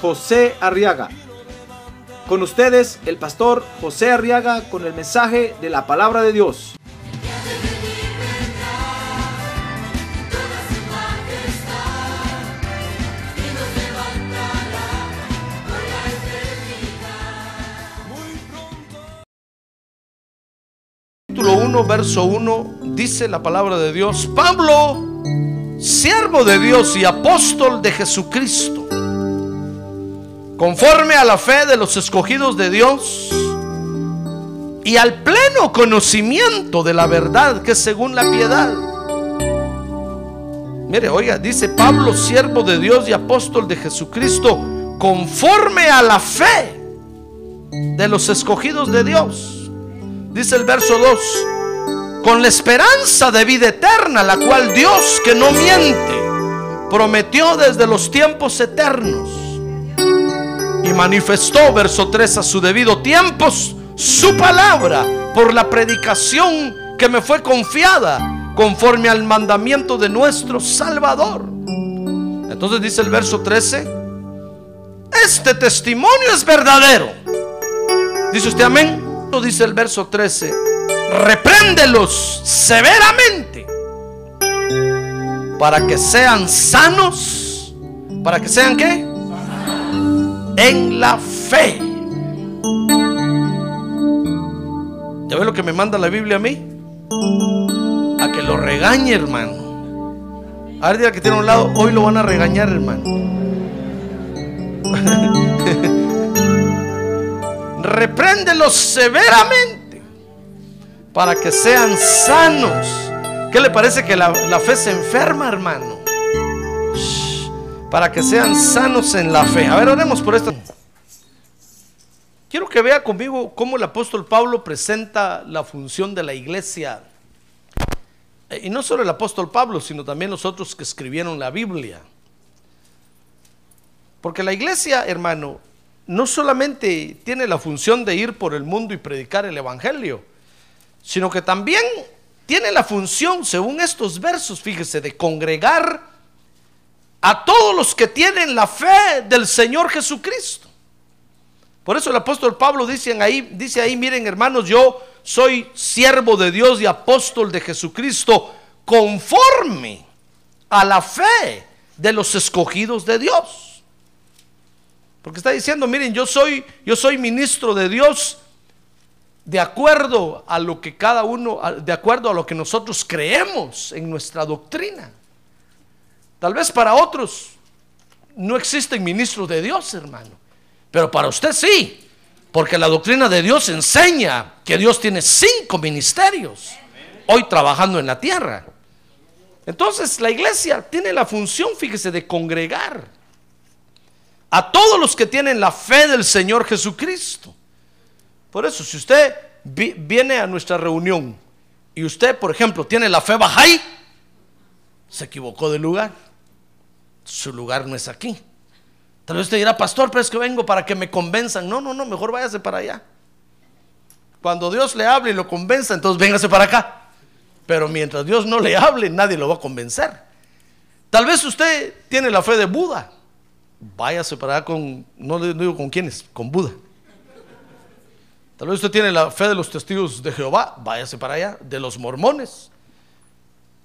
José Arriaga. Con ustedes, el pastor José Arriaga con el mensaje de la palabra de Dios. capítulo 1, verso 1, dice la palabra de Dios, Pablo, siervo de Dios y apóstol de Jesucristo, conforme a la fe de los escogidos de Dios y al pleno conocimiento de la verdad que es según la piedad. Mire, oiga, dice Pablo, siervo de Dios y apóstol de Jesucristo, conforme a la fe de los escogidos de Dios. Dice el verso 2, con la esperanza de vida eterna, la cual Dios que no miente, prometió desde los tiempos eternos manifestó, verso 3, a su debido tiempo su palabra por la predicación que me fue confiada conforme al mandamiento de nuestro Salvador. Entonces dice el verso 13, este testimonio es verdadero. Dice usted amén. Dice el verso 13, repréndelos severamente para que sean sanos. ¿Para que sean qué? En la fe. ¿Ya ve lo que me manda la Biblia a mí? A que lo regañe, hermano. A ver, que tiene a un lado, hoy lo van a regañar, hermano. repréndelos severamente para que sean sanos. ¿Qué le parece que la fe se enferma, hermano? Para que sean sanos en la fe. A ver, oremos por esto. Quiero que vea conmigo cómo el apóstol Pablo presenta la función de la iglesia. Y no solo el apóstol Pablo, sino también los otros que escribieron la Biblia. Porque la iglesia, hermano, no solamente tiene la función de ir por el mundo y predicar el Evangelio, sino que también tiene la función, según estos versos, fíjese, de congregar a todos los que tienen la fe del Señor Jesucristo. Por eso el apóstol Pablo dice ahí, dice ahí, miren hermanos, yo soy siervo de Dios y apóstol de Jesucristo, conforme a la fe de los escogidos de Dios. Porque está diciendo, miren, yo soy, yo soy ministro de Dios de acuerdo a lo que cada uno, de acuerdo a lo que nosotros creemos en nuestra doctrina. Tal vez para otros no existen ministros de Dios, hermano. Pero para usted sí. Porque la doctrina de Dios enseña que Dios tiene cinco ministerios hoy trabajando en la tierra. Entonces la iglesia tiene la función, fíjese, de congregar a todos los que tienen la fe del Señor Jesucristo. Por eso, si usted viene a nuestra reunión y usted, por ejemplo, tiene la fe bajay, se equivocó de lugar. Su lugar no es aquí. Tal vez usted dirá, pastor, pero es que vengo para que me convenzan. No, no, no, mejor váyase para allá. Cuando Dios le hable y lo convenza, entonces véngase para acá. Pero mientras Dios no le hable, nadie lo va a convencer. Tal vez usted tiene la fe de Buda váyase para allá con, no le digo con quiénes, con Buda. Tal vez usted tiene la fe de los testigos de Jehová, váyase para allá, de los mormones.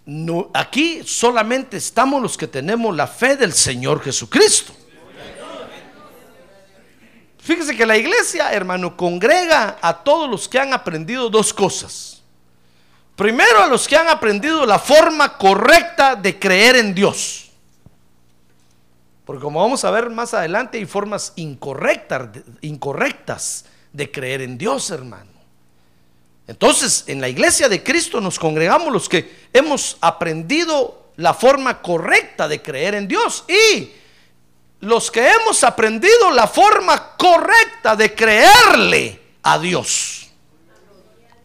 No, aquí solamente estamos los que tenemos la fe del Señor Jesucristo. Fíjese que la iglesia, hermano, congrega a todos los que han aprendido dos cosas. Primero a los que han aprendido la forma correcta de creer en Dios. Porque como vamos a ver más adelante, hay formas incorrectas, incorrectas de creer en Dios, hermano. Entonces, en la iglesia de Cristo nos congregamos los que hemos aprendido la forma correcta de creer en Dios y los que hemos aprendido la forma correcta de creerle a Dios.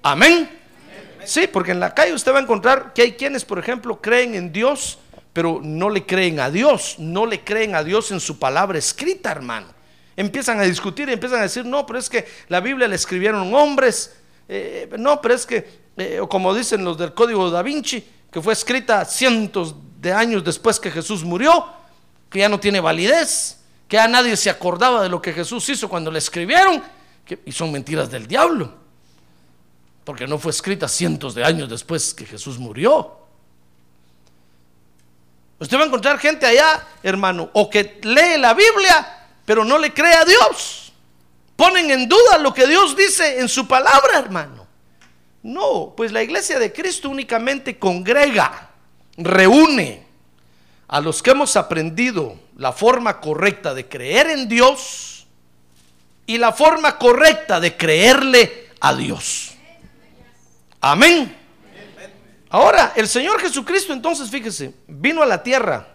Amén. Sí, porque en la calle usted va a encontrar que hay quienes, por ejemplo, creen en Dios, pero no le creen a Dios, no le creen a Dios en su palabra escrita, hermano. Empiezan a discutir y empiezan a decir, no, pero es que la Biblia la escribieron hombres, eh, no, pero es que, eh, como dicen los del Código da Vinci, que fue escrita cientos de años después que Jesús murió, que ya no tiene validez, que ya nadie se acordaba de lo que Jesús hizo cuando le escribieron, y son mentiras del diablo, porque no fue escrita cientos de años después que Jesús murió. Usted va a encontrar gente allá, hermano, o que lee la Biblia, pero no le cree a Dios. Ponen en duda lo que Dios dice en su palabra, hermano. No, pues la iglesia de Cristo únicamente congrega, reúne a los que hemos aprendido la forma correcta de creer en Dios y la forma correcta de creerle a Dios. Amén. Ahora, el Señor Jesucristo entonces, fíjese, vino a la tierra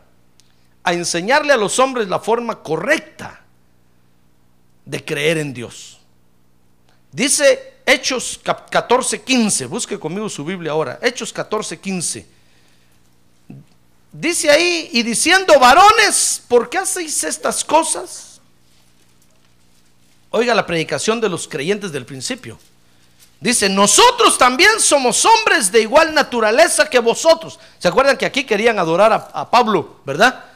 a enseñarle a los hombres la forma correcta de creer en Dios. Dice Hechos 14:15, busque conmigo su Biblia ahora, Hechos 14:15. Dice ahí, y diciendo, varones, ¿por qué hacéis estas cosas? Oiga la predicación de los creyentes del principio. Dice, nosotros también somos hombres de igual naturaleza que vosotros. ¿Se acuerdan que aquí querían adorar a, a Pablo, verdad?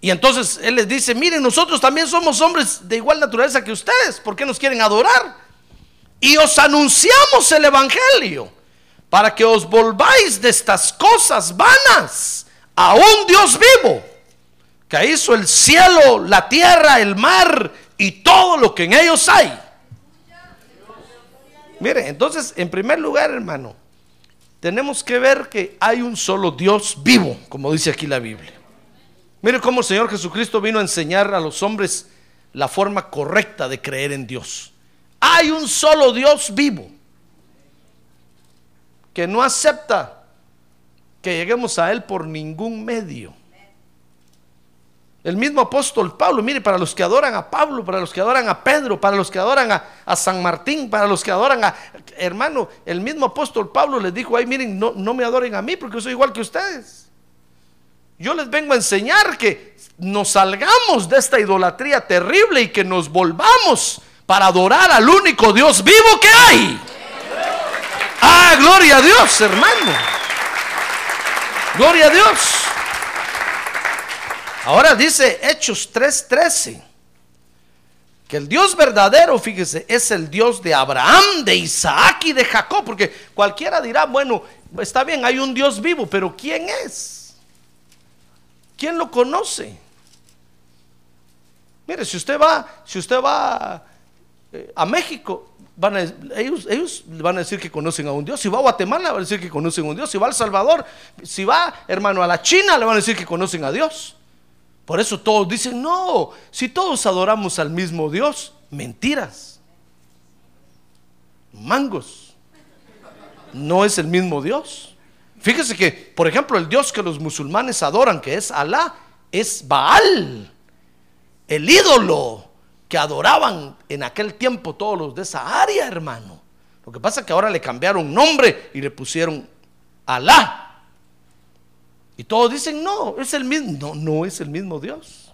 Y entonces él les dice, miren, nosotros también somos hombres de igual naturaleza que ustedes. ¿Por qué nos quieren adorar? Y os anunciamos el Evangelio para que os volváis de estas cosas vanas a un Dios vivo, que hizo el cielo, la tierra, el mar y todo lo que en ellos hay. Mire, entonces, en primer lugar, hermano, tenemos que ver que hay un solo Dios vivo, como dice aquí la Biblia. Mire cómo el Señor Jesucristo vino a enseñar a los hombres la forma correcta de creer en Dios. Hay un solo Dios vivo que no acepta que lleguemos a Él por ningún medio. El mismo apóstol Pablo, mire, para los que adoran a Pablo, para los que adoran a Pedro, para los que adoran a, a San Martín, para los que adoran a... Hermano, el mismo apóstol Pablo les dijo, ay, miren, no, no me adoren a mí porque soy igual que ustedes. Yo les vengo a enseñar que nos salgamos de esta idolatría terrible y que nos volvamos para adorar al único Dios vivo que hay. Ah, gloria a Dios, hermano. Gloria a Dios. Ahora dice Hechos 3:13 que el Dios verdadero, fíjese, es el Dios de Abraham, de Isaac y de Jacob, porque cualquiera dirá, bueno, está bien, hay un Dios vivo, pero ¿quién es? ¿Quién lo conoce? Mire, si usted va, si usted va eh, a México, van a, ellos, ellos van a decir que conocen a un Dios. Si va a Guatemala, van a decir que conocen a un Dios. Si va a El Salvador, si va, hermano, a la China, le van a decir que conocen a Dios. Por eso todos dicen, no, si todos adoramos al mismo Dios, mentiras. Mangos. No es el mismo Dios. Fíjese que, por ejemplo, el Dios que los musulmanes adoran, que es Alá, es Baal, el ídolo que adoraban en aquel tiempo todos los de esa área, hermano. Lo que pasa es que ahora le cambiaron nombre y le pusieron Alá. Y todos dicen, no, es el mismo. No, no es el mismo Dios.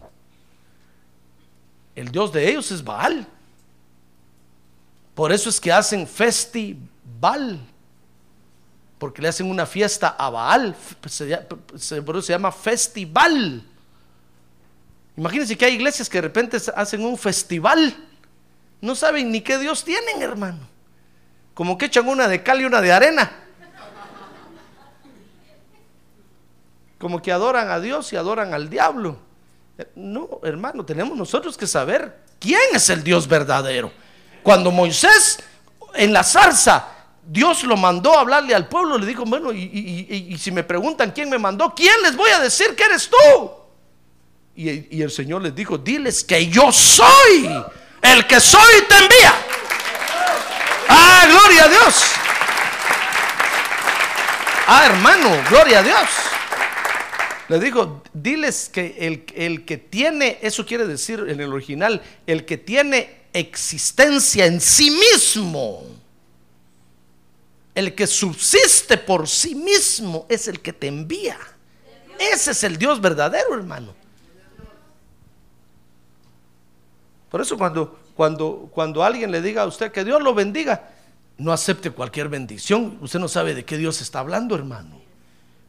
El Dios de ellos es Baal. Por eso es que hacen festival. Porque le hacen una fiesta a Baal. Se, se, se llama festival. Imagínense que hay iglesias que de repente hacen un festival. No saben ni qué Dios tienen, hermano. Como que echan una de cal y una de arena. Como que adoran a Dios y adoran al diablo. No, hermano, tenemos nosotros que saber quién es el Dios verdadero. Cuando Moisés en la zarza, Dios lo mandó a hablarle al pueblo, le dijo, bueno, y, y, y, y si me preguntan quién me mandó, ¿quién les voy a decir que eres tú? Y, y, el Señor les dijo, diles que yo soy el que soy te envía. Ah, gloria a Dios. Ah, hermano, gloria a Dios. Le dijo, diles que el que tiene, eso quiere decir en el original, el que tiene existencia en sí mismo, el que subsiste por sí mismo es el que te envía. Ese es el Dios verdadero, hermano. Por eso cuando, cuando, cuando alguien le diga a usted que Dios lo bendiga, no acepte cualquier bendición. Usted no sabe de qué Dios está hablando, hermano.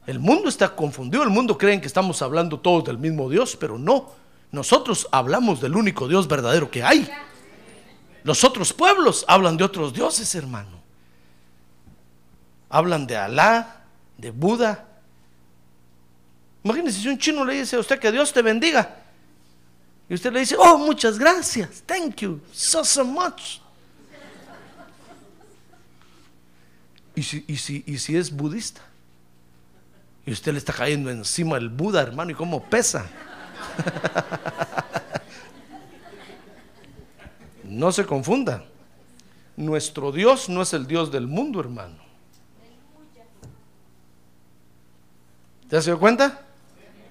El mundo está confundido, el mundo cree que estamos hablando todos del mismo Dios, pero no. Nosotros hablamos del único Dios verdadero que hay. Los otros pueblos hablan de otros dioses, hermano. Hablan de Alá, de Buda. Imagínese si un chino le dice a usted que Dios te bendiga. Y usted le dice, oh, muchas gracias, thank you, so, so much. ¿Y si, y si, y si es budista? Y usted le está cayendo encima el Buda, hermano, y cómo pesa. no se confunda. Nuestro Dios no es el Dios del mundo, hermano. ¿Ya se dio cuenta?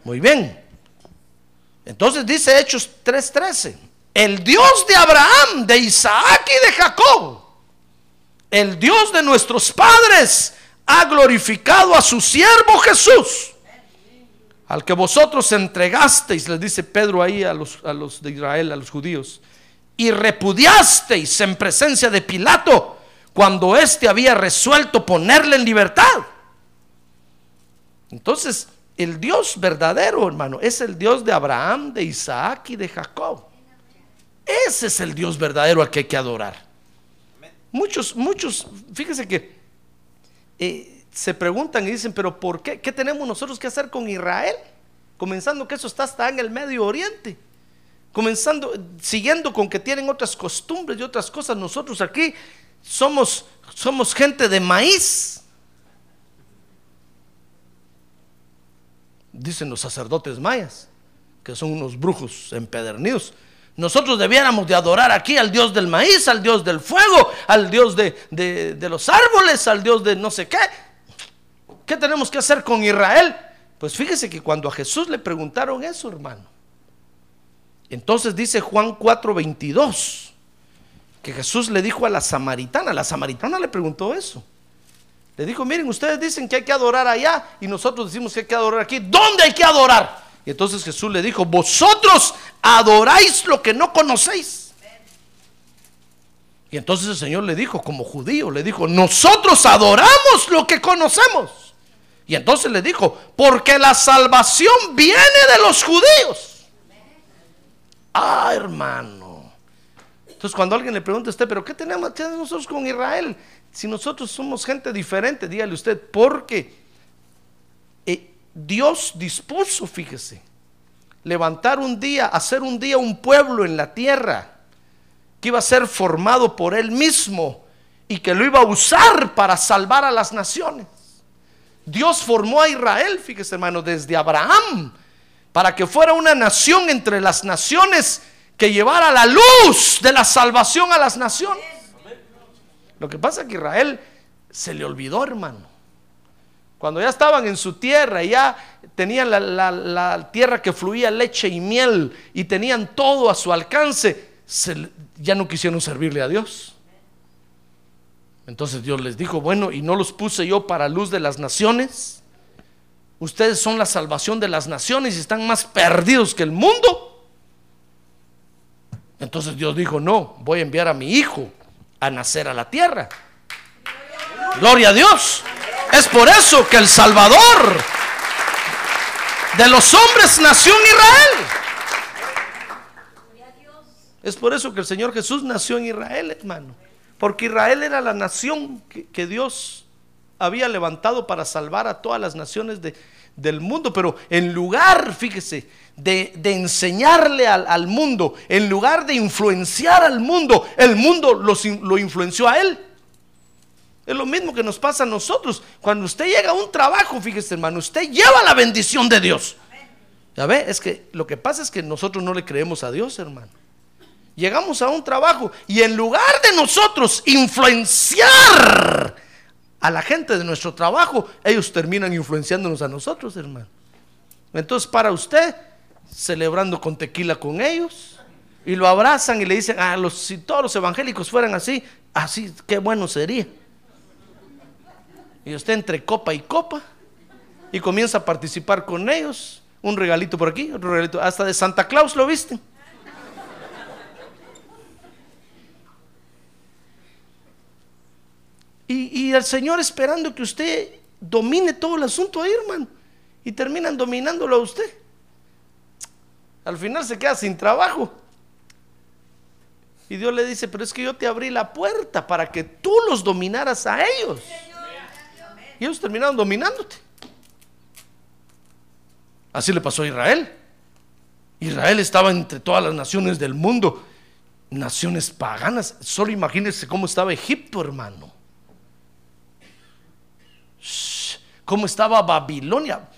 Muy bien. Entonces dice Hechos 3:13, el Dios de Abraham, de Isaac y de Jacob, el Dios de nuestros padres, ha glorificado a su siervo Jesús, al que vosotros entregasteis, les dice Pedro ahí a los, a los de Israel, a los judíos, y repudiasteis en presencia de Pilato cuando éste había resuelto ponerle en libertad. Entonces, el Dios verdadero, hermano, es el Dios de Abraham, de Isaac y de Jacob. Ese es el Dios verdadero al que hay que adorar. Muchos, muchos, fíjense que eh, se preguntan y dicen, pero ¿por qué? ¿Qué tenemos nosotros que hacer con Israel? Comenzando que eso está hasta en el Medio Oriente. Comenzando, siguiendo con que tienen otras costumbres y otras cosas. Nosotros aquí somos, somos gente de maíz. Dicen los sacerdotes mayas, que son unos brujos empedernidos. Nosotros debiéramos de adorar aquí al Dios del maíz, al Dios del fuego, al Dios de, de, los árboles, al Dios de no sé qué. ¿Qué tenemos que hacer con Israel? Pues fíjese que cuando a Jesús le preguntaron eso, hermano, entonces dice Juan 4:22, que Jesús le dijo a la samaritana, la samaritana le preguntó eso. Le dijo, miren, ustedes dicen que hay que adorar allá y nosotros decimos que hay que adorar aquí. ¿Dónde hay que adorar? Y entonces Jesús le dijo, vosotros adoráis lo que no conocéis. Y entonces el Señor le dijo, como judío, le dijo, nosotros adoramos lo que conocemos. Y entonces le dijo, porque la salvación viene de los judíos. Ah, hermano. Entonces cuando alguien le pregunta a usted, pero ¿qué tenemos nosotros con Israel? Si nosotros somos gente diferente, dígale usted, porque eh, Dios dispuso, fíjese, levantar un día, hacer un día un pueblo en la tierra que iba a ser formado por Él mismo y que lo iba a usar para salvar a las naciones. Dios formó a Israel, fíjese hermano, desde Abraham, para que fuera una nación entre las naciones que llevara la luz de la salvación a las naciones. Lo que pasa es que Israel se le olvidó, hermano. Cuando ya estaban en su tierra, ya tenían la, tierra que fluía leche y miel y tenían todo a su alcance, ya no quisieron servirle a Dios. Entonces Dios les dijo, bueno, ¿y no los puse yo para luz de las naciones? Ustedes son la salvación de las naciones y están más perdidos que el mundo. Entonces Dios dijo, no, voy a enviar a mi hijo a nacer a la tierra. Gloria a Dios. Es por eso que el Salvador de los hombres nació en Israel. Es por eso que el Señor Jesús nació en Israel, hermano. Porque Israel era la nación que, Dios había levantado para salvar a todas las naciones del mundo. Pero en lugar, fíjese, de, enseñarle al, mundo, en lugar de influenciar al mundo, el mundo lo influenció a él. Es lo mismo que nos pasa a nosotros. Cuando usted llega a un trabajo, fíjese hermano, usted lleva la bendición de Dios. Ya ve, es que lo que pasa es que nosotros no le creemos a Dios, hermano. Llegamos a un trabajo y en lugar de nosotros influenciar a la gente de nuestro trabajo, ellos terminan influenciándonos a nosotros, hermano. Entonces para usted, celebrando con tequila con ellos, y lo abrazan y le dicen, ah, los, si todos los evangélicos fueran así, así, qué bueno sería. Y usted entre copa y copa, y comienza a participar con ellos, un regalito por aquí, otro regalito, hasta de Santa Claus lo viste. Y, y el Señor esperando que usted domine todo el asunto ahí, hermano. Y terminan dominándolo a usted. Al final se queda sin trabajo. Y Dios le dice, pero es que yo te abrí la puerta para que tú los dominaras a ellos. Y ellos terminaron dominándote. Así le pasó a Israel. Israel estaba entre todas las naciones del mundo, naciones paganas. Solo imagínense cómo estaba Egipto, hermano. Cómo estaba Babilonia.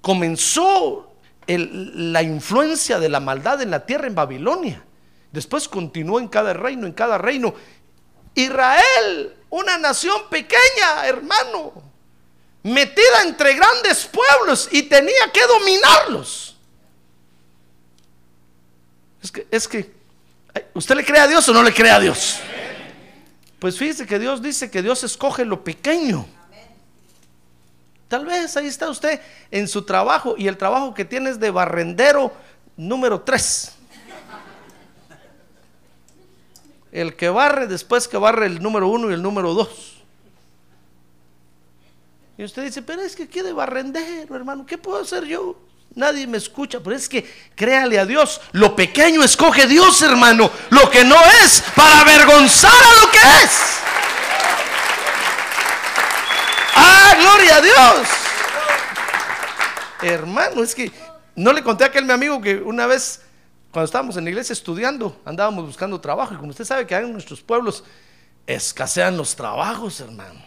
Comenzó la influencia de la maldad en la tierra en Babilonia. Después continuó en cada reino, en cada reino. Israel, una nación pequeña, hermano, metida entre grandes pueblos y tenía que dominarlos. Es que, es que, ¿usted le cree a Dios o no le cree a Dios? Pues fíjese que Dios dice que Dios escoge lo pequeño. Tal vez ahí está usted en su trabajo y el trabajo que tiene es de barrendero número 3. El que barre después que barre el número 1 y el número 2. Y usted dice, pero es que de barrendero, hermano, ¿qué puedo hacer yo? Nadie me escucha, pero es que créale a Dios. Lo pequeño escoge Dios, hermano. Lo que no es para avergonzar a lo que es. Gloria a Dios. Hermano, es que no le conté a aquel mi amigo que una vez, cuando estábamos en la iglesia estudiando, andábamos buscando trabajo. Y como usted sabe que en nuestros pueblos escasean los trabajos, hermano.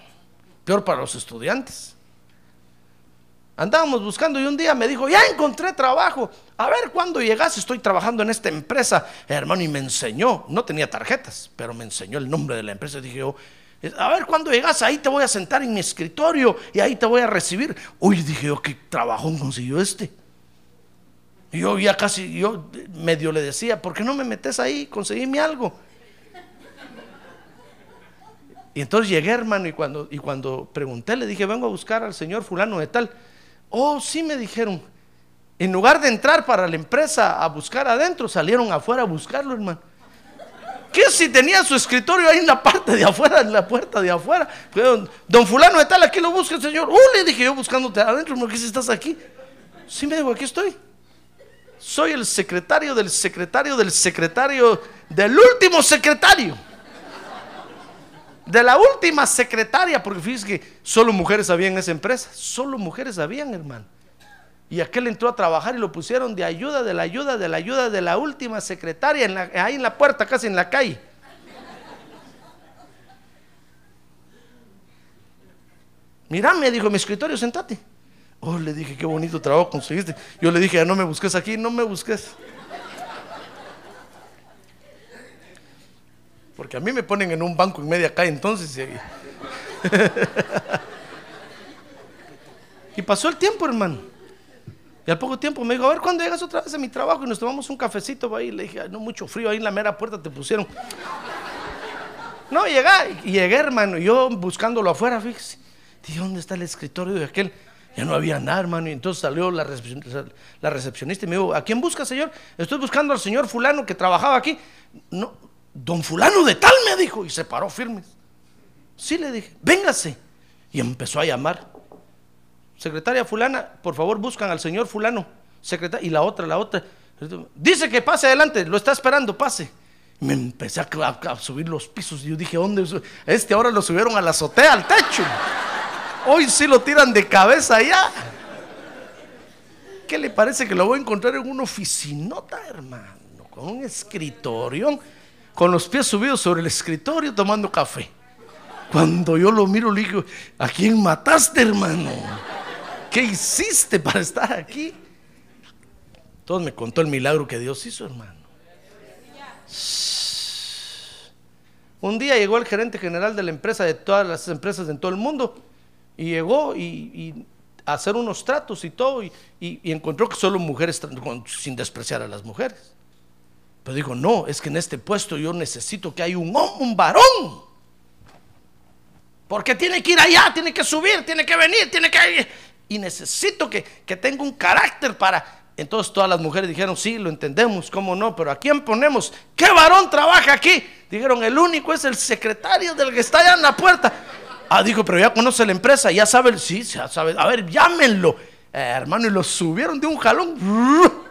Peor para los estudiantes. Andábamos buscando y un día me dijo, ya encontré trabajo. A ver, cuando llegas, estoy trabajando en esta empresa. Hermano, y me enseñó, no tenía tarjetas, pero me enseñó el nombre de la empresa. Y dije yo, a ver, cuando llegas ahí te voy a sentar en mi escritorio y ahí te voy a recibir. Uy, dije yo, qué trabajón consiguió este. Y yo ya casi, yo medio le decía, ¿por qué no me metes ahí? Conseguíme algo. Y entonces llegué, hermano, y cuando, y cuando pregunté, le dije, vengo a buscar al señor fulano de tal. Oh, sí me dijeron. En lugar de entrar para la empresa a buscar adentro, salieron afuera a buscarlo, hermano. ¿Qué si tenía su escritorio ahí en la parte de afuera, en la puerta de afuera? Don fulano de tal, aquí lo busca el señor. Uh, le dije yo buscándote adentro, ¿por qué si estás aquí? Sí, me dijo, aquí estoy. Soy el secretario del secretario del secretario del último secretario. De la última secretaria, porque fíjese que solo mujeres había en esa empresa. Solo mujeres habían, hermano. Y aquel entró a trabajar y lo pusieron de ayuda, de la ayuda, de la ayuda de la última secretaria, ahí en la puerta, casi en la calle. Mira, me dijo mi escritorio, sentate. Oh, le dije, qué bonito trabajo conseguiste. Yo le dije, ya no me busques aquí, no me busques. Porque a mí me ponen en un banco en media calle entonces. y pasó el tiempo, hermano. Y al poco tiempo me dijo, a ver, ¿cuándo llegas otra vez a mi trabajo? Y nos tomamos un cafecito ahí. Le dije, no, mucho frío, ahí en la mera puerta te pusieron. No, llegué, llegué, hermano, yo buscándolo afuera, fíjese. Dije, ¿dónde está el escritorio de aquel? Ya no había nada, hermano. Y entonces salió la, la recepcionista y me dijo, ¿a quién busca, señor? Estoy buscando al señor fulano que trabajaba aquí. No, don fulano de tal, me dijo. Y se paró firme. Sí, le dije, véngase. Y empezó a llamar secretaria fulana, por favor buscan al señor fulano, secretaria, y la otra, la otra. Dice que pase adelante, lo está esperando, pase. Me empecé a, subir los pisos y yo dije, ¿dónde? Este ahora lo subieron a la azotea, al techo. Hoy sí lo tiran de cabeza allá. ¿Qué le parece que lo voy a encontrar en una oficinota, hermano? Con un escritorio, con los pies subidos sobre el escritorio tomando café. Cuando yo lo miro, le digo, ¿a quién mataste, hermano? ¿Qué hiciste para estar aquí? Todos me contó el milagro que Dios hizo, hermano. Un día llegó el gerente general de la empresa, de todas las empresas en todo el mundo, y llegó y, a hacer unos tratos y todo, y, encontró que solo mujeres, sin despreciar a las mujeres. Pero dijo, no, es que en este puesto yo necesito que haya un, hom- un varón. Porque tiene que ir allá, tiene que subir, tiene que venir, tiene que... Y necesito que, que tenga un carácter para... Entonces todas las mujeres dijeron, sí, lo entendemos, cómo no, pero ¿a quién ponemos? ¿Qué varón trabaja aquí? Dijeron, el único es el secretario del que está allá en la puerta. Ah, dijo, pero ya conoce la empresa, ya sabe, sí, ya sabe, a ver, llámenlo. Eh, hermano, y lo subieron de un jalón.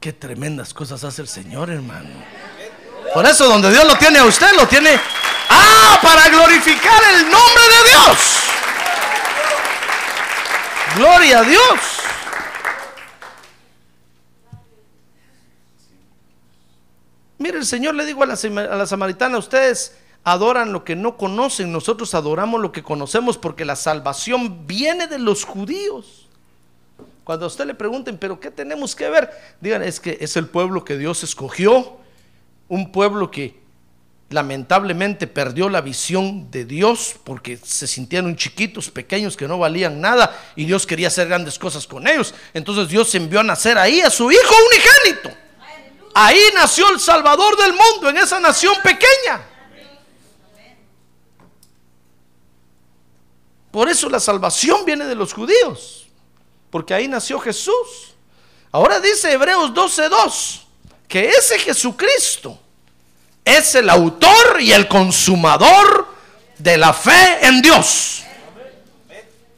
Qué tremendas cosas hace el Señor, hermano. Por eso donde Dios lo tiene a usted, lo tiene... Ah, para glorificar el nombre de Dios. Gloria a Dios. Mire, el Señor le dijo a la, a la samaritana, ustedes adoran lo que no conocen, nosotros adoramos lo que conocemos porque la salvación viene de los judíos. Cuando a usted le pregunten, pero ¿qué tenemos que ver? Digan, es que es el pueblo que Dios escogió, un pueblo que lamentablemente perdió la visión de Dios porque se sintieron chiquitos, pequeños, que no valían nada y Dios quería hacer grandes cosas con ellos. Entonces Dios envió a nacer ahí a su hijo unigénito. Ahí nació el Salvador del mundo, en esa nación pequeña. Por eso la salvación viene de los judíos, porque ahí nació Jesús. Ahora dice Hebreos 12:2 que ese Jesucristo es el autor y el consumador de la fe en Dios.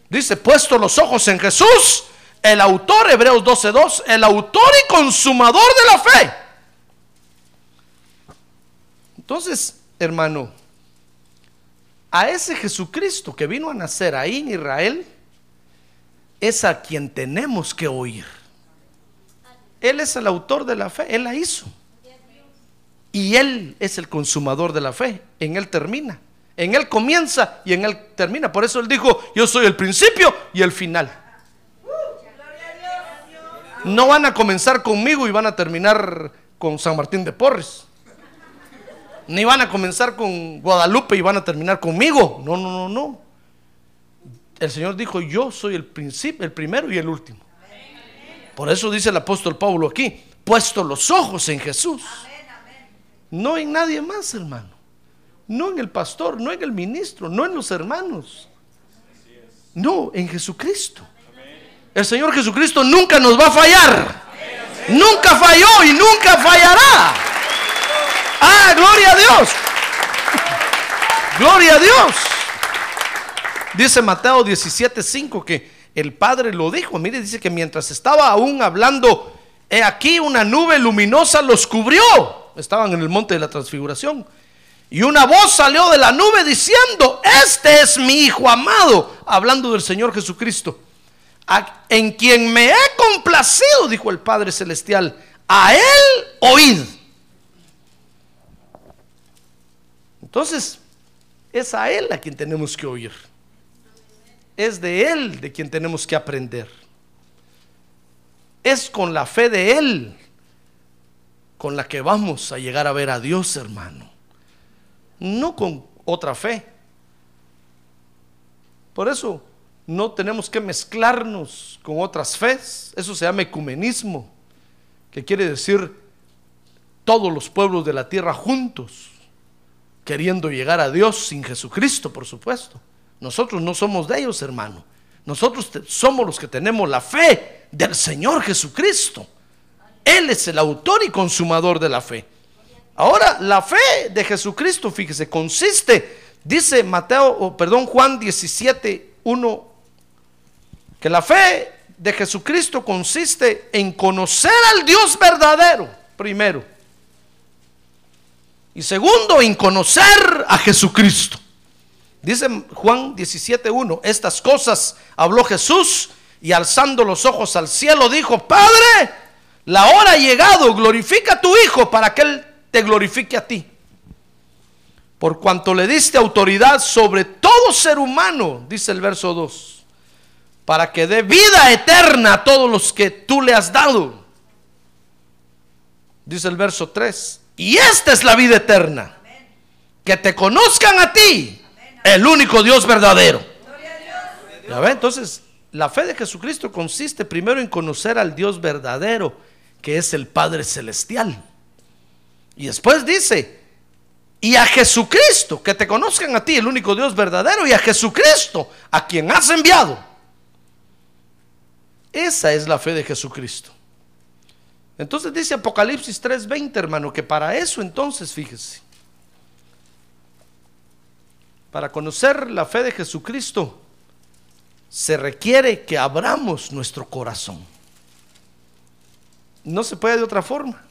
Dice, puesto los ojos en Jesús, el autor, Hebreos 12:2, el autor y consumador de la fe. Entonces, hermano, a ese Jesucristo que vino a nacer ahí en Israel, es a quien tenemos que oír. Él es el autor de la fe, Él la hizo. Y Él es el consumador de la fe. En Él termina. En Él comienza y en Él termina. Por eso Él dijo, yo soy el principio y el final. No van a comenzar conmigo y van a terminar con San Martín de Porres. Ni van a comenzar con Guadalupe y van a terminar conmigo. No, no, no, no. El Señor dijo, yo soy el principio, el primero y el último. Por eso dice el apóstol Pablo aquí, puesto los ojos en Jesús. No en nadie más, hermano. No en el pastor, no en el ministro, no en los hermanos. No, en Jesucristo. El Señor Jesucristo nunca nos va a fallar. Nunca falló y nunca fallará. Ah, gloria a Dios. Gloria a Dios. Dice Mateo 17:5 que el Padre lo dijo. Mire, dice que mientras estaba aún hablando, he aquí una nube luminosa los cubrió. Estaban en el monte de la transfiguración. Y una voz salió de la nube diciendo, este es mi Hijo amado, hablando del Señor Jesucristo, en quien me he complacido, dijo el Padre Celestial, a Él oíd. Entonces, es a Él a quien tenemos que oír. Es de Él de quien tenemos que aprender. Es con la fe de Él con la que vamos a llegar a ver a Dios, hermano. No con otra fe. Por eso no tenemos que mezclarnos con otras fes. Eso se llama ecumenismo, que quiere decir todos los pueblos de la tierra juntos, queriendo llegar a Dios sin Jesucristo, por supuesto. Nosotros no somos de ellos, hermano. Nosotros somos los que tenemos la fe del Señor Jesucristo. Él es el autor y consumador de la fe. Ahora, la fe de Jesucristo, fíjese, consiste, dice Mateo, o perdón, Juan 17, 1, que la fe de Jesucristo consiste en conocer al Dios verdadero, primero. Y segundo, en conocer a Jesucristo. Dice Juan 17:1, estas cosas habló Jesús y alzando los ojos al cielo dijo, Padre, la hora ha llegado, glorifica a tu Hijo para que Él te glorifique a ti. Por cuanto le diste autoridad sobre todo ser humano, dice el verso 2, para que dé vida eterna a todos los que tú le has dado. Dice el verso 3, y esta es la vida eterna que te conozcan a ti, el único Dios verdadero. ¿Ya ve? Entonces, la fe de Jesucristo consiste primero en conocer al Dios verdadero, que es el Padre Celestial. Y después dice, y a Jesucristo, que te conozcan a ti, el único Dios verdadero, y a Jesucristo, a quien has enviado. Esa es la fe de Jesucristo. Entonces dice Apocalipsis 3:20, hermano, que para eso entonces, fíjese, para conocer la fe de Jesucristo, se requiere que abramos nuestro corazón. No se puede de otra forma.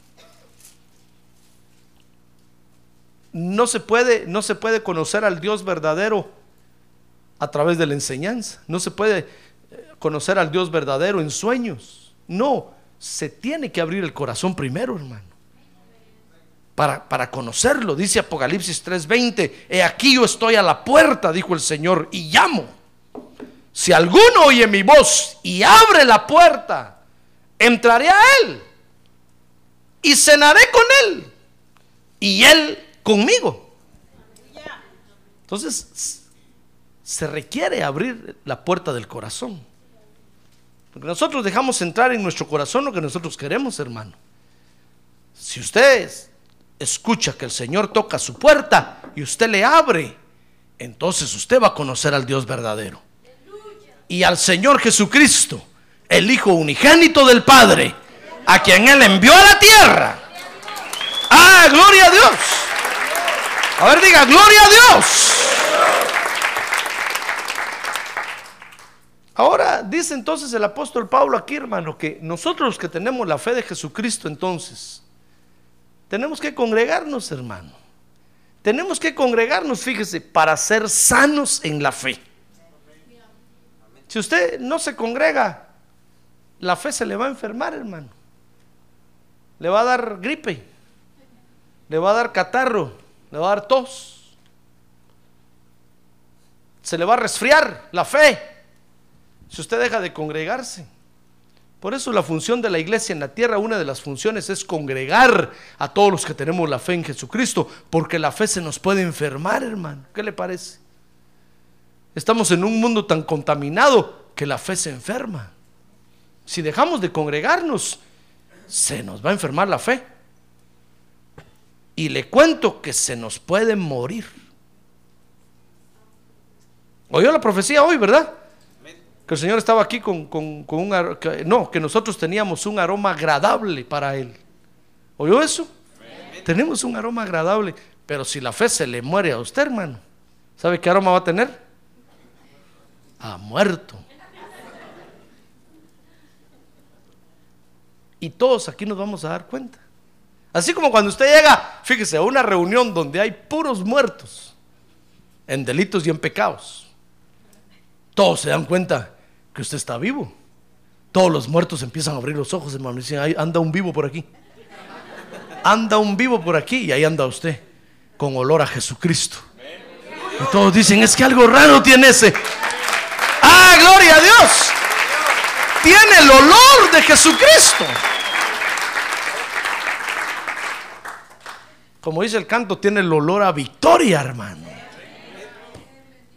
No se puede, no se puede conocer al Dios verdadero a través de la enseñanza. No se puede eh, conocer al Dios verdadero en sueños. No, se tiene que abrir el corazón primero, hermano. Para, para conocerlo, dice Apocalipsis 3:20, he aquí yo estoy a la puerta, dijo el Señor, y llamo. Si alguno oye mi voz y abre la puerta, entraré a él y cenaré con él y él conmigo. Entonces, se requiere abrir la puerta del corazón. Porque nosotros dejamos entrar en nuestro corazón lo que nosotros queremos, hermano. Si usted escucha que el Señor toca su puerta y usted le abre, entonces usted va a conocer al Dios verdadero y al Señor Jesucristo, el Hijo unigénito del Padre, a quien Él envió a la tierra. Ah, gloria a Dios. A ver, diga, gloria a Dios. Ahora dice entonces el apóstol Pablo aquí, hermano, que nosotros que tenemos la fe de Jesucristo, entonces, tenemos que congregarnos, hermano. Tenemos que congregarnos, fíjese, para ser sanos en la fe. Si usted no se congrega, la fe se le va a enfermar, hermano. Le va a dar gripe, le va a dar catarro, le va a dar tos. Se le va a resfriar la fe si usted deja de congregarse. Por eso la función de la iglesia en la tierra, una de las funciones es congregar a todos los que tenemos la fe en Jesucristo, porque la fe se nos puede enfermar, hermano. ¿Qué le parece? Estamos en un mundo tan contaminado que la fe se enferma. Si dejamos de congregarnos, se nos va a enfermar la fe. Y le cuento que se nos puede morir. Oyó la profecía hoy, ¿verdad? Que el Señor estaba aquí con, un... no, que nosotros teníamos un aroma agradable para Él. ¿Oyó eso? Tenemos un aroma agradable. Pero si la fe se le muere a usted, hermano, ¿sabe qué aroma va a tener? ha muerto. Y todos aquí nos vamos a dar cuenta. Así como cuando usted llega, fíjese, a una reunión donde hay puros muertos en delitos y en pecados. Todos se dan cuenta que usted está vivo. Todos los muertos empiezan a abrir los ojos, hermano, y dicen, anda un vivo por aquí. Anda un vivo por aquí y ahí anda usted con olor a Jesucristo. Y todos dicen, es que algo raro tiene ese. Ah, gloria a Dios. Tiene el olor de Jesucristo. Como dice el canto, tiene el olor a victoria, hermano.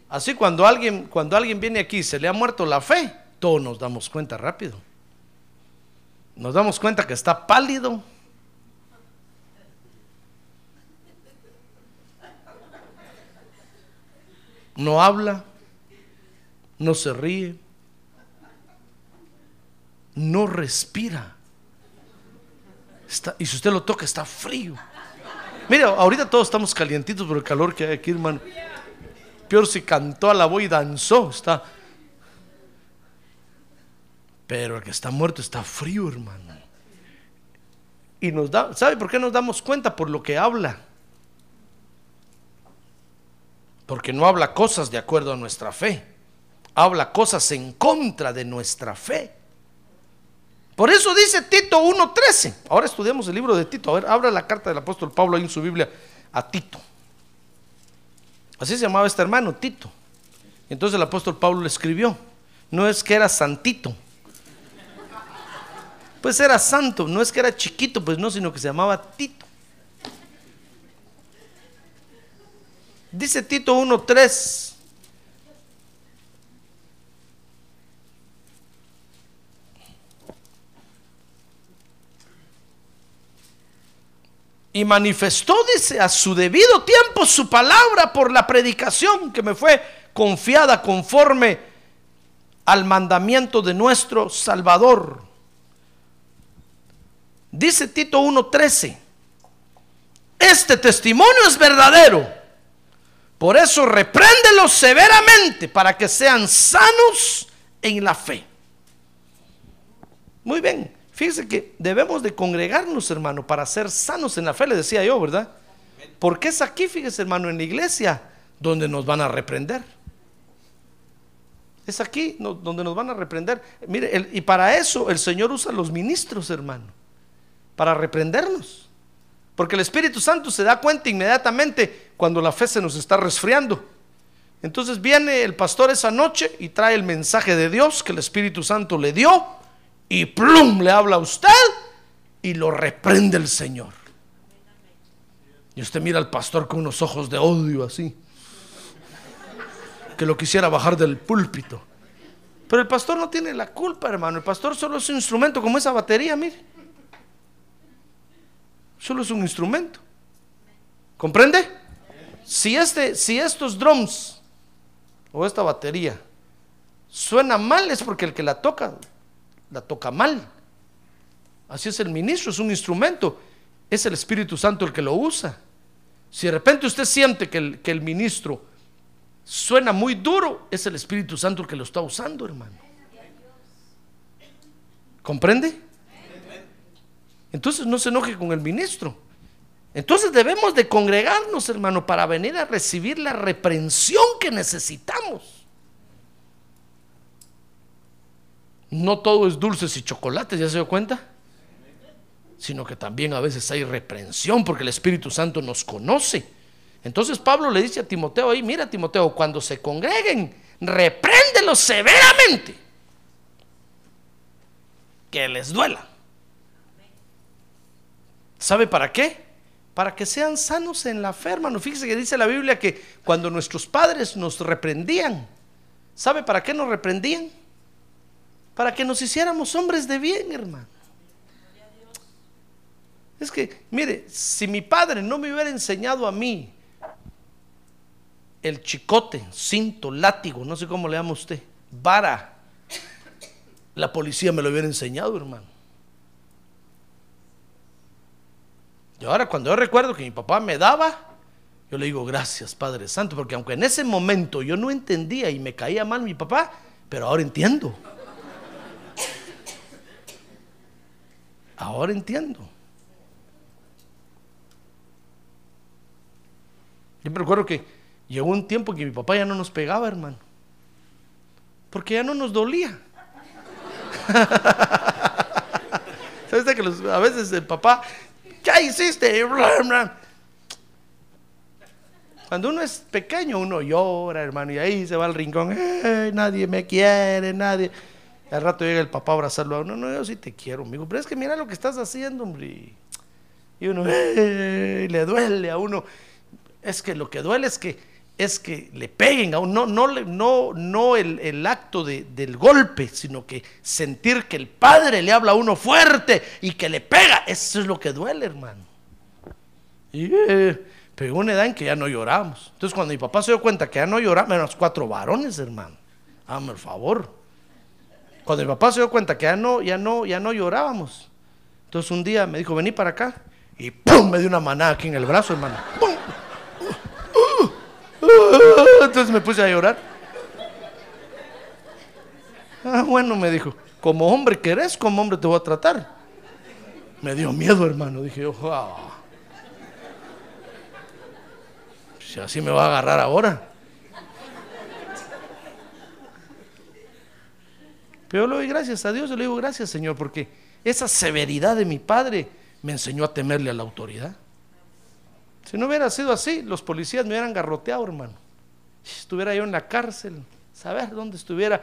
Así cuando alguien, cuando alguien viene aquí y se le ha muerto la fe, todos nos damos cuenta rápido. Nos damos cuenta que está pálido. No habla no se ríe, no respira. y si usted lo toca, está frío. Mira, ahorita todos estamos calientitos por el calor que hay aquí, hermano. Peor si cantó a la voz y danzó, está. Pero el que está muerto está frío, hermano. Y nos da, ¿sabe por qué nos damos cuenta? Por lo que habla. Porque no habla cosas de acuerdo a nuestra fe habla cosas en contra de nuestra fe. Por eso dice Tito 1.13. Ahora estudiamos el libro de Tito. A ver, abra la carta del apóstol Pablo ahí en su Biblia a Tito. Así se llamaba este hermano, Tito. Entonces el apóstol Pablo le escribió. No es que era santito. Pues era santo, no es que era chiquito, pues no, sino que se llamaba Tito. Dice Tito 1.3. Y manifestó, dice, a su debido tiempo su palabra por la predicación que me fue confiada conforme al mandamiento de nuestro Salvador. Dice Tito 1.13, este testimonio es verdadero, por eso repréndelos severamente para que sean sanos en la fe. Muy bien, fíjese que debemos de congregarnos, hermano, para ser sanos en la fe, le decía yo, ¿verdad? Porque es aquí, fíjese, hermano, en la iglesia donde nos van a reprender. Es aquí donde nos van a reprender. Mire, y para eso el Señor usa los ministros, hermano, para reprendernos. Porque el Espíritu Santo se da cuenta inmediatamente cuando la fe se nos está resfriando. Entonces viene el pastor esa noche y trae el mensaje de Dios que el Espíritu Santo le dio y plum le habla a usted y lo reprende el Señor. Y usted mira al pastor con unos ojos de odio así que lo quisiera bajar del púlpito. Pero el pastor no tiene la culpa, hermano. El pastor solo es un instrumento como esa batería, mire. Solo es un instrumento. ¿Comprende? Si, este, si estos drums o esta batería suena mal es porque el que la toca, la toca mal. Así es el ministro, es un instrumento. Es el Espíritu Santo el que lo usa. Si de repente usted siente que el, que el ministro suena muy duro, es el Espíritu Santo el que lo está usando, hermano. ¿Comprende? Entonces no se enoje con el ministro. Entonces debemos de congregarnos, hermano, para venir a recibir la reprensión que necesitamos. No todo es dulces y chocolates, ¿ya se dio cuenta? Sino que también a veces hay reprensión porque el Espíritu Santo nos conoce entonces Pablo le dice a Timoteo ahí, mira Timoteo, cuando se congreguen, repréndelos severamente. Que les duela. ¿Sabe para qué? Para que sean sanos en la fe, hermano. Fíjese que dice la Biblia que cuando nuestros padres nos reprendían, ¿sabe para qué nos reprendían? Para que nos hiciéramos hombres de bien, hermano. Es que, mire, si mi padre no me hubiera enseñado a mí el chicote, cinto, látigo, no sé cómo le llama usted, vara. La policía me lo hubiera enseñado, hermano. Y ahora cuando yo recuerdo que mi papá me daba, yo le digo gracias Padre Santo, porque aunque en ese momento yo no entendía y me caía mal mi papá, pero ahora entiendo. Ahora entiendo. Yo me recuerdo que Llegó un tiempo que mi papá ya no nos pegaba, hermano. Porque ya no nos dolía. ¿Sabes que a veces el papá, ya hiciste? Cuando uno es pequeño, uno llora, hermano, y ahí se va al rincón. nadie me quiere, nadie. Al rato llega el papá a abrazarlo a uno. No, yo sí te quiero, amigo. Pero es que mira lo que estás haciendo, hombre. Y uno le duele a uno. Es que lo que duele es que es que le peguen a uno, no, no, no, no el, acto del golpe, sino que sentir que el padre le habla a uno fuerte y que le pega, eso es lo que duele, hermano. Y eh, pegó una edad en que ya no lloramos. Entonces, cuando mi papá se dio cuenta que ya no lloramos, eran los cuatro varones, hermano. Hazme el favor. Cuando mi papá se dio cuenta que ya no, ya no, ya no llorábamos. Entonces un día me dijo, vení para acá. Y ¡pum! me dio una manada aquí en el brazo, hermano. ¡Pum! Entonces me puse a llorar. Ah, bueno, me dijo, como hombre que eres, como hombre te voy a tratar. Me dio miedo, hermano. Dije yo, si así me va a agarrar ahora. Pero le doy gracias a Dios, le digo gracias, Señor, porque esa severidad de mi padre me enseñó a temerle a la autoridad. Si no hubiera sido así, los policías me hubieran garroteado, hermano. estuviera yo en la cárcel, saber dónde estuviera.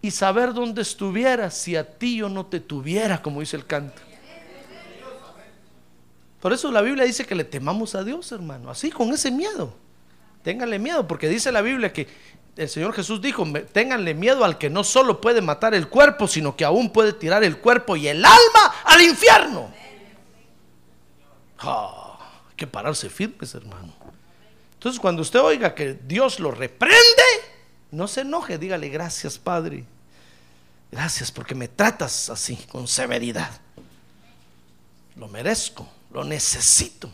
Y saber dónde estuviera si a ti yo no te tuviera, como dice el canto. Por eso la Biblia dice que le temamos a Dios, hermano, así, con ese miedo. Ténganle miedo, porque dice la Biblia que el Señor Jesús dijo, "Me- ténganle miedo al que no solo puede matar el cuerpo, sino que aún puede tirar el cuerpo y el alma al infierno. Ah, hay que pararse firmes, hermano. Entonces, cuando usted oiga que Dios lo reprende, no se enoje, dígale gracias, Padre. Gracias porque me tratas así, con severidad. Lo merezco, lo necesito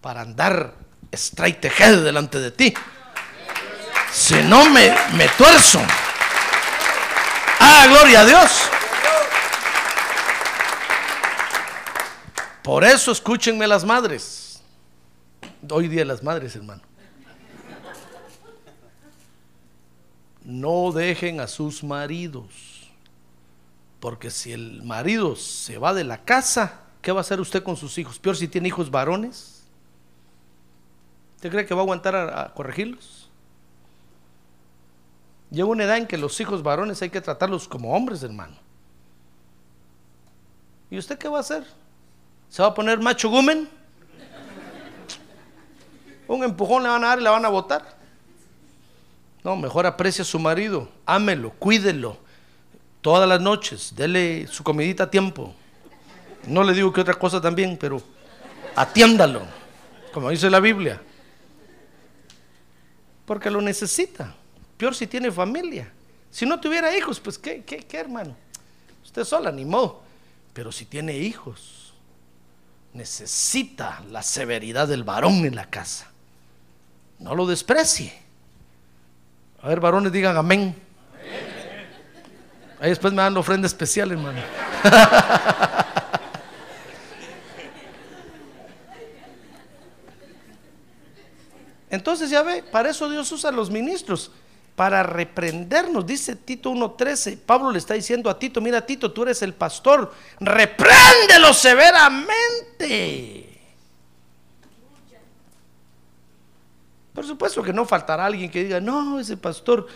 para andar straight ahead delante de ti. Si no me, me tuerzo. Ah, gloria a Dios. Por eso escúchenme las madres. Hoy día las madres, hermano. No dejen a sus maridos. Porque si el marido se va de la casa, ¿qué va a hacer usted con sus hijos? Peor si tiene hijos varones. ¿Usted cree que va a aguantar a, a corregirlos? Llega una edad en que los hijos varones hay que tratarlos como hombres, hermano. ¿Y usted qué va a hacer? ¿Se va a poner macho gumen? Un empujón le van a dar y le van a botar. No, mejor aprecie a su marido, ámelo, cuídelo. Todas las noches, dele su comidita a tiempo. No le digo que otra cosa también, pero atiéndalo, como dice la Biblia. Porque lo necesita. Peor si tiene familia. Si no tuviera hijos, pues qué, qué, qué hermano. Usted sola, ni modo. Pero si tiene hijos, necesita la severidad del varón en la casa. No lo desprecie. A ver, varones, digan amén. Ahí después me dan ofrenda especial, hermano. Entonces ya ve, para eso Dios usa los ministros, para reprendernos. Dice Tito 1.13, Pablo le está diciendo a Tito, mira Tito, tú eres el pastor, repréndelo severamente. Por supuesto que no faltará alguien que diga, no, ese pastor,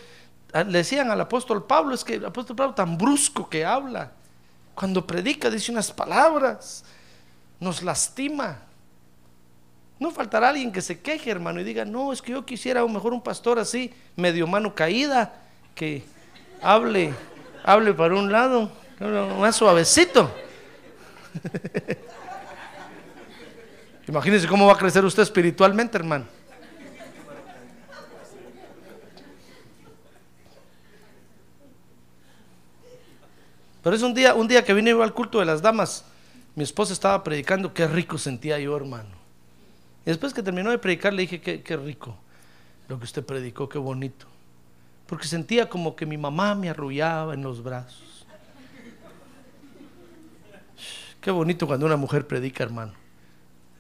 ah, le decían al apóstol Pablo, es que el apóstol Pablo tan brusco que habla, cuando predica dice unas palabras, nos lastima. No faltará alguien que se queje, hermano, y diga, no, es que yo quisiera a mejor un pastor así, medio mano caída, que hable, hable para un lado, más suavecito. Imagínense cómo va a crecer usted espiritualmente, hermano. Pero es un día, un día que vine yo al culto de las damas, mi esposa estaba predicando, qué rico sentía yo, hermano. Y después que terminó de predicar, le dije, qué, rico lo que usted predicó, qué bonito. Porque sentía como que mi mamá me arrullaba en los brazos. Qué bonito cuando una mujer predica, hermano.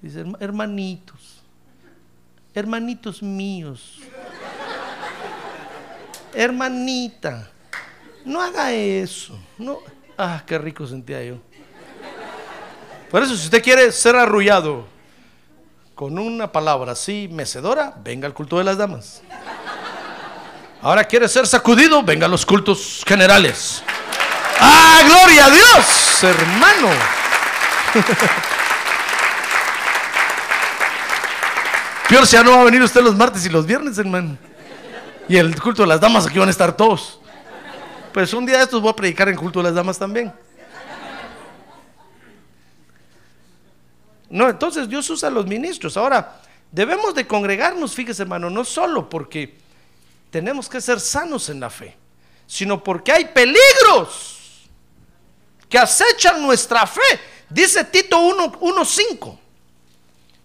Dice, "Herma- hermanitos, hermanitos míos, hermanita, no haga eso. No. Ah, qué rico sentía yo. Por eso, si usted quiere ser arrullado con una palabra así mecedora, venga al culto de las damas. Ahora quiere ser sacudido, venga a los cultos generales. ¡Ah, gloria a Dios, hermano! Peor si ya no va a venir usted los martes y los viernes, hermano. Y el culto de las damas aquí van a estar todos. Pues un día de estos voy a predicar en culto de las damas también. No, entonces Dios usa los ministros. Ahora, debemos de congregarnos, fíjese hermano, no solo porque tenemos que ser sanos en la fe, sino porque hay peligros que acechan nuestra fe. Dice Tito 1.5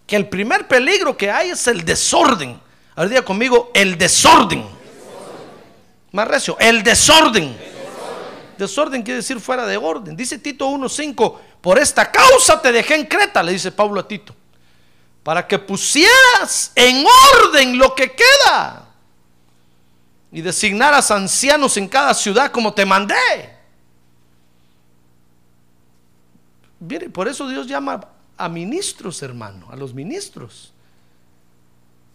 que el primer peligro que hay es el desorden. Ahora diga conmigo, el desorden. Más recio, el desorden. Desorden quiere decir fuera de orden. Dice Tito 1.5, por esta causa te dejé en Creta, le dice Pablo a Tito, para que pusieras en orden lo que queda y designaras ancianos en cada ciudad como te mandé. Mire, por eso Dios llama a ministros, hermano, a los ministros.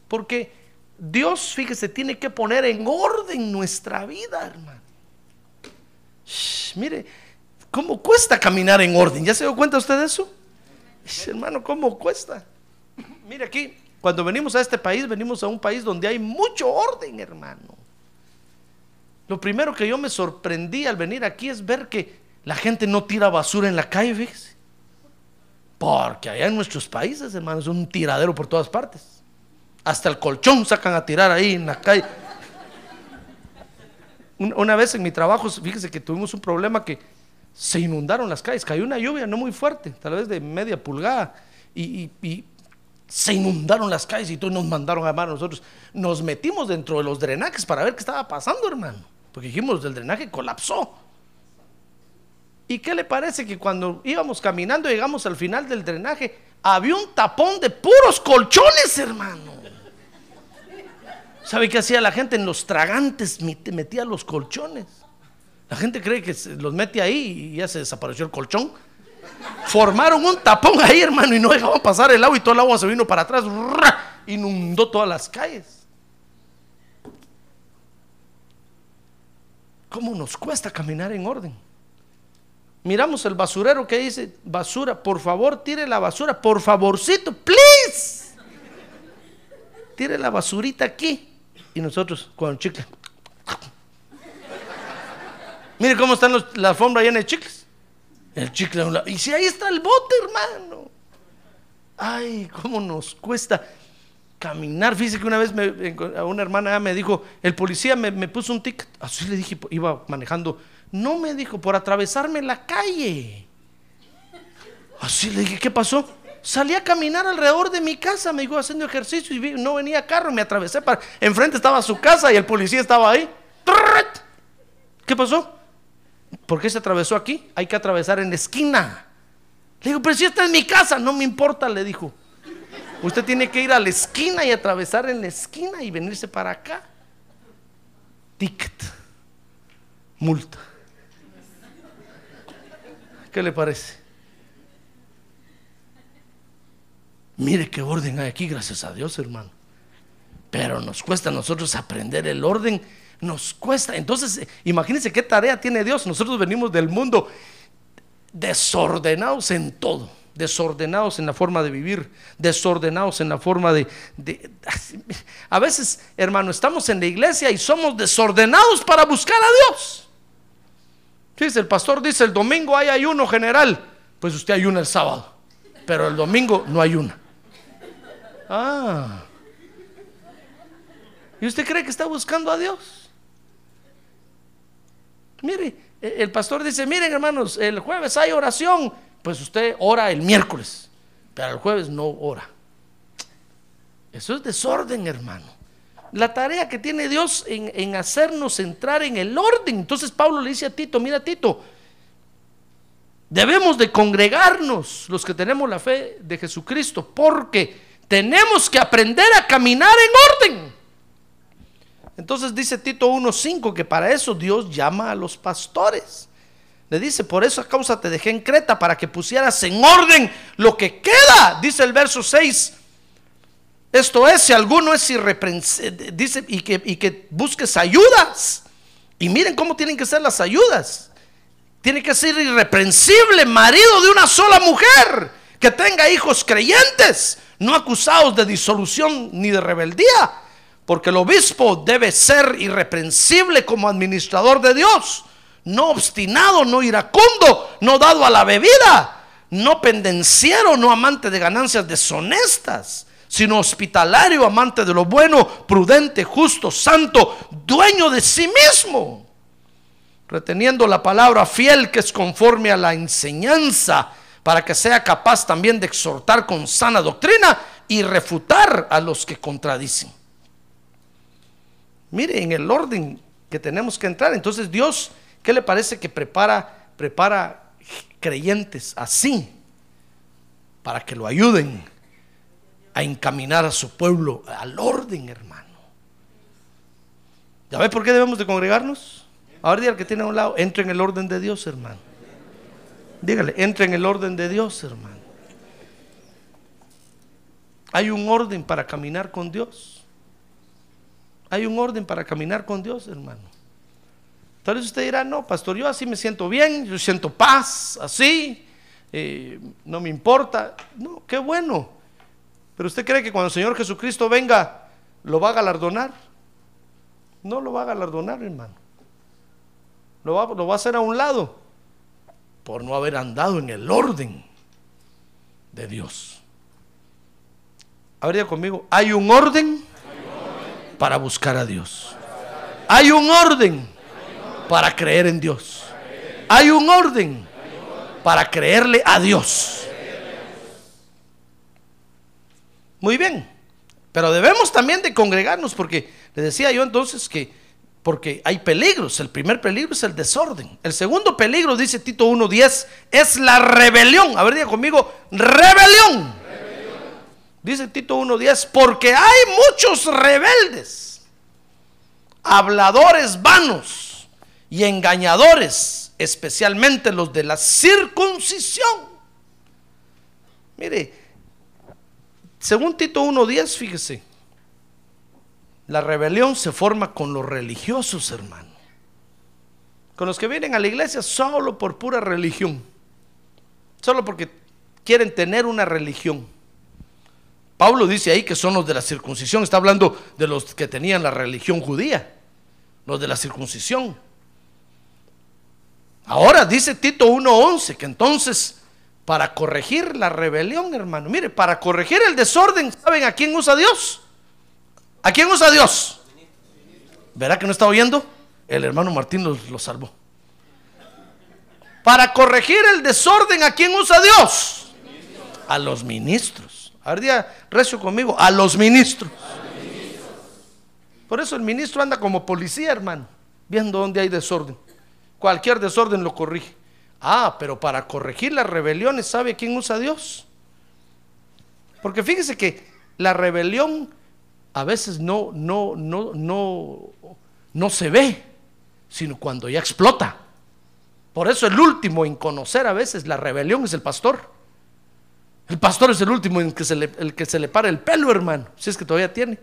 Porque Dios, fíjese, tiene que poner en orden nuestra vida, hermano. Shh, mire, ¿cómo cuesta caminar en orden? ¿Ya se dio cuenta usted de eso? Hermano, ¿cómo cuesta? Mire aquí, Cuando venimos a este país, venimos a un país donde hay mucho orden, hermano. Lo primero que yo me sorprendí al venir aquí es ver que la gente no tira basura en la calle, fíjese. Porque allá en nuestros países, hermano, es un tiradero por todas partes. Hasta el colchón sacan a tirar ahí en la calle. Una vez en mi trabajo, fíjese que tuvimos un problema que se inundaron las calles, cayó una lluvia no muy fuerte, tal vez de media pulgada, y, se inundaron las calles y todos nos mandaron a llamar a nosotros. Nos metimos dentro de los drenajes para ver qué estaba pasando, hermano, porque dijimos, el drenaje colapsó. ¿Y qué le parece que cuando íbamos caminando, llegamos al final del drenaje, había un tapón de puros colchones, hermano? ¿Sabe qué hacía la gente? En los tragantes metía los colchones. La gente cree que los mete ahí y ya se desapareció el colchón. Formaron un tapón ahí, hermano, y no dejaban pasar el agua y todo el agua se vino para atrás, inundó todas las calles. ¿Cómo nos cuesta caminar en orden? Miramos el basurero que dice, basura, por favor, tire la basura, por favorcito, please. Tire la basurita aquí. Y nosotros con chicle. Mire cómo están los, la alfombra llena de chicles. El chicle a un lado. Y si ahí está el bote, hermano. Ay, cómo nos cuesta caminar. Fíjese que una vez a una hermana me dijo, el policía me, me, puso un ticket. Así le dije, iba manejando. No me dijo, por atravesarme la calle. Así le dije, ¿qué pasó? Salí a caminar alrededor de mi casa, me dijo, haciendo ejercicio y no venía carro, me atravesé para... Enfrente estaba su casa y el policía estaba ahí. ¿Qué pasó? ¿Por qué se atravesó aquí? Hay que atravesar en la esquina. Le digo, pero si esta es mi casa, no me importa, le dijo. Usted tiene que ir a la esquina y atravesar en la esquina y venirse para acá. Ticket. Multa. ¿Qué le parece? Mire qué orden hay aquí, gracias a Dios, hermano. Pero nos cuesta a nosotros aprender el orden nos cuesta. Entonces, imagínense qué tarea tiene Dios. Nosotros venimos del mundo desordenados en todo. Desordenados en la forma de vivir, desordenados en la forma de, A veces, hermano, estamos en la iglesia y somos desordenados para buscar a Dios. Fíjese, el pastor dice, el domingo hay ayuno general. Pues usted ayuna el sábado, pero el domingo no ayuna. Ah. ¿Y usted cree que está buscando a Dios? Mire, e, el pastor dice, miren hermanos, el jueves hay oración, pues usted ora el miércoles, pero el jueves no ora. Eso es desorden, hermano. La tarea que tiene Dios en, en hacernos entrar en el orden. Entonces Pablo le dice a Tito, mira Tito, debemos de congregarnos los que tenemos la fe de Jesucristo, porque tenemos que aprender a caminar en orden. Entonces dice Tito 1.5 que para eso Dios llama a los pastores. Le dice, por esa causa te dejé en Creta para que pusieras en orden lo que queda. Dice el verso 6. Esto es, si alguno es irreprensible, dice, y que, y que busques ayudas. Y miren cómo tienen que ser las ayudas. Tiene que ser irreprensible, marido de una sola mujer, que tenga hijos creyentes, no acusados de disolución ni de rebeldía porque el obispo debe ser irreprensible como administrador de Dios, no obstinado, no iracundo, no dado a la bebida, no pendenciero, no amante de ganancias deshonestas, sino hospitalario, amante de lo bueno, prudente, justo, santo, dueño de sí mismo, reteniendo la palabra fiel que es conforme a la enseñanza, para que sea capaz también de exhortar con sana doctrina y refutar a los que contradicen. Mire, en el orden que tenemos que entrar. Entonces Dios, ¿qué le parece que prepara, prepara creyentes así para que lo ayuden a encaminar a su pueblo al orden, hermano? ¿Ya ve por qué debemos de congregarnos? Ahora diga que tiene a un lado, entre en el orden de Dios, hermano. Dígale, entre en el orden de Dios, hermano. Hay un orden para caminar con Dios. Hay un orden para caminar con Dios, hermano. Tal vez usted dirá, no, pastor, yo así me siento bien, yo siento paz, así, eh, no me importa. No, qué bueno. Pero usted cree que cuando el Señor Jesucristo venga, lo va a galardonar. No lo va a galardonar, hermano. Lo va, lo va a hacer a un lado por no haber andado en el orden de Dios. Habría conmigo, hay un orden para buscar a Dios. Hay un orden para creer en Dios. Hay un orden para creerle a Dios. Muy bien, pero debemos también de congregarnos porque le decía yo entonces que porque hay peligros. El primer peligro es el desorden. El segundo peligro, dice Tito 1.10, es la rebelión. A ver, diga conmigo, rebelión. Dice Tito 1.10, porque hay muchos rebeldes, habladores vanos y engañadores, especialmente los de la circuncisión. Mire, según Tito 1.10, fíjese, la rebelión se forma con los religiosos, hermano. Con los que vienen a la iglesia solo por pura religión. Solo porque quieren tener una religión. Pablo dice ahí que son los de la circuncisión. Está hablando de los que tenían la religión judía. Los de la circuncisión. Ahora dice Tito 1.11 que entonces para corregir la rebelión, hermano, mire, para corregir el desorden, ¿saben a quién usa Dios? ¿A quién usa Dios? ¿Verá que no está oyendo? El hermano Martín lo, salvó. Para corregir el desorden, ¿a quién usa Dios? A los ministros. A ver, día recio conmigo, a los ministros. Por eso el ministro anda como policía, hermano, viendo dónde hay desorden. Cualquier desorden lo corrige. Ah, pero para corregir las rebeliones, ¿sabe quién usa Dios? Porque fíjese que la rebelión a veces no, no, no, no, no se ve, sino cuando ya explota. Por eso el último en conocer a veces la rebelión es el pastor. El pastor es el último en que se le, el que se le para el pelo, hermano, si es que todavía tiene.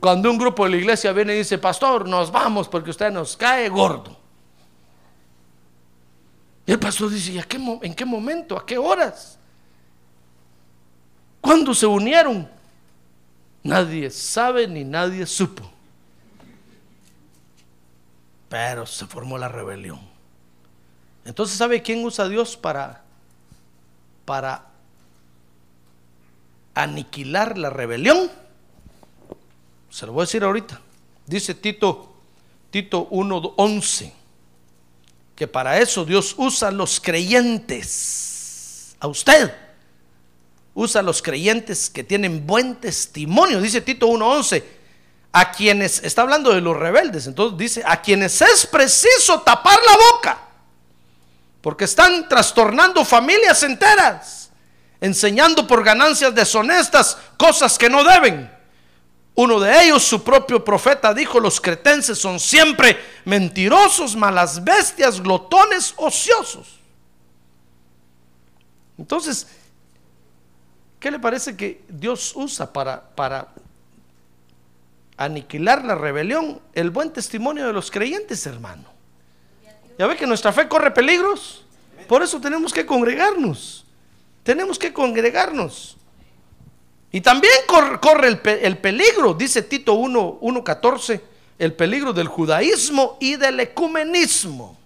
Cuando un grupo de la iglesia viene y dice, pastor, nos vamos porque usted nos cae gordo. Y el pastor dice, ¿y a qué, en qué momento? ¿A qué horas? ¿Cuándo se unieron? Nadie sabe ni nadie supo. Pero se formó la rebelión. Entonces, ¿sabe quién usa Dios para, para aniquilar la rebelión? Se lo voy a decir ahorita. Dice Tito, Tito 1.11, que para eso Dios usa a los creyentes, a usted usa a los creyentes que tienen buen testimonio. Dice Tito 1.11, a quienes, está hablando de los rebeldes, entonces dice, a quienes es preciso tapar la boca, porque están trastornando familias enteras, enseñando por ganancias deshonestas cosas que no deben. Uno de ellos, su propio profeta, dijo, los cretenses son siempre mentirosos, malas bestias, glotones, ociosos. Entonces, ¿Qué le parece que Dios usa para, aniquilar la rebelión? El buen testimonio de los creyentes, hermano. ¿Ya ve que nuestra fe corre peligros? Por eso tenemos que congregarnos. Tenemos que congregarnos. Y también corre, el, peligro, dice Tito 1.14, el peligro del judaísmo y del ecumenismo.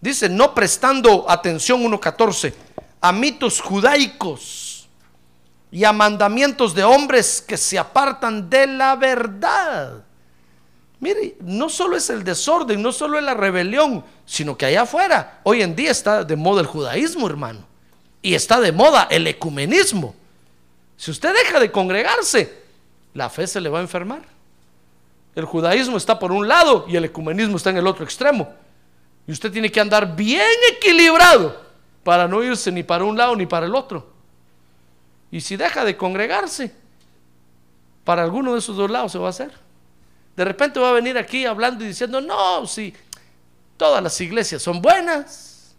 Dice, no prestando atención 1.14 a mitos judaicos y a mandamientos de hombres que se apartan de la verdad. Mire, no solo es el desorden, no solo es la rebelión, sino que allá afuera, hoy en día está de moda el judaísmo, hermano, y está de moda el ecumenismo. Si usted deja de congregarse, la fe se le va a enfermar. El judaísmo está por un lado y el ecumenismo está en el otro extremo. Y usted tiene que andar bien equilibrado para no irse ni para un lado ni para el otro. Y si deja de congregarse, para alguno de esos dos lados se va a hacer. De repente va a venir aquí hablando y diciendo, no, si todas las iglesias son buenas,